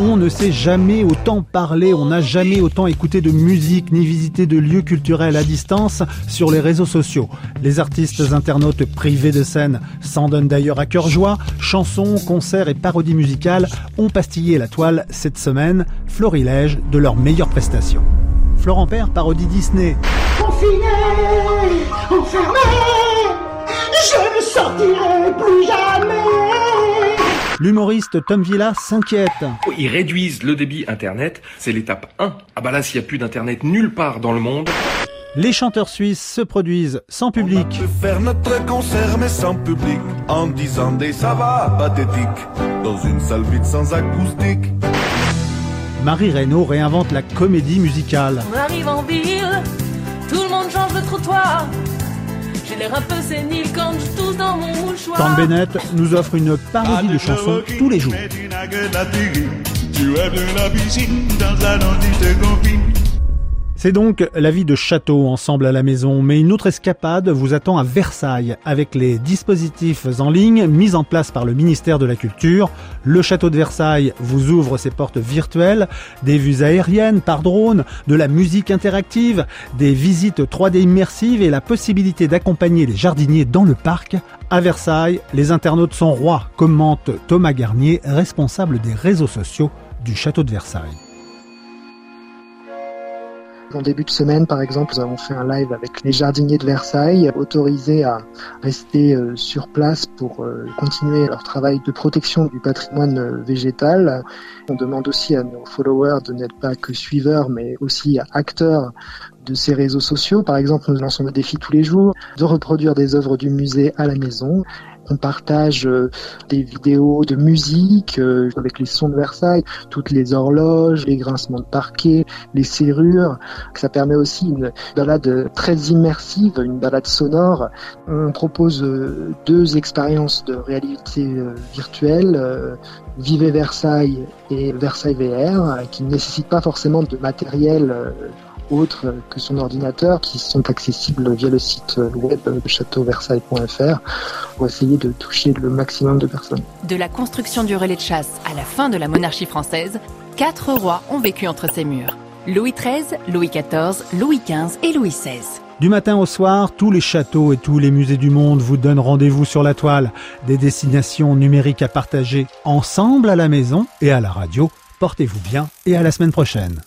On ne s'est jamais autant parlé, on n'a jamais autant écouté de musique ni visité de lieux culturels à distance sur les réseaux sociaux. Les artistes internautes privés de scène s'en donnent d'ailleurs à cœur joie. Chansons, concerts et parodies musicales ont pastillé la toile cette semaine, florilège de leurs meilleures prestations. Florent Père parodie Disney. Confiné, enfermé, je ne sortirai plus. L'humoriste Tom Villa s'inquiète. Ils réduisent le débit Internet, c'est l'étape 1. Ah bah là, s'il n'y a plus d'Internet nulle part dans le monde... Les chanteurs suisses se produisent sans public. On peut faire notre concert mais sans public, en disant des ça va pathétiques, dans une salle vide sans acoustique. Marie Reynaud réinvente la comédie musicale. On arrive en ville, tout le monde change de trottoir. J'ai l'air un peu sénile quand je tousse dans mon mouchoir. Tom Bennett nous offre une parodie de chansons tous les jours. C'est donc la vie de château ensemble à la maison, mais une autre escapade vous attend à Versailles avec les dispositifs en ligne mis en place par le ministère de la Culture. Le château de Versailles vous ouvre ses portes virtuelles, des vues aériennes par drone, de la musique interactive, des visites 3D immersives et la possibilité d'accompagner les jardiniers dans le parc. À Versailles, les internautes sont rois, commente Thomas Garnier, responsable des réseaux sociaux du château de Versailles. En début de semaine, par exemple, nous avons fait un live avec les jardiniers de Versailles, autorisés à rester euh, sur place pour euh, continuer leur travail de protection du patrimoine euh, végétal. On demande aussi à nos followers de n'être pas que suiveurs, mais aussi acteurs de ces réseaux sociaux. Par exemple, nous lançons le défi tous les jours de reproduire des œuvres du musée à la maison. On partage euh, des vidéos de musique euh, avec les sons de Versailles, toutes les horloges, les grincements de parquet, les serrures. Ça permet aussi une balade très immersive, une balade sonore. On propose euh, deux expériences de réalité virtuelle, Vivez Versailles et Versailles VR, qui ne nécessitent pas forcément de matériel autres que son ordinateur qui sont accessibles via le site web châteauversailles.fr pour essayer de toucher le maximum de personnes. De la construction du relais de chasse à la fin de la monarchie française, quatre rois ont vécu entre ces murs. Louis XIII, Louis XIV, Louis XV et Louis XVI. Du matin au soir, tous les châteaux et tous les musées du monde vous donnent rendez-vous sur la toile. Des destinations numériques à partager ensemble à la maison et à la radio. Portez-vous bien et à la semaine prochaine.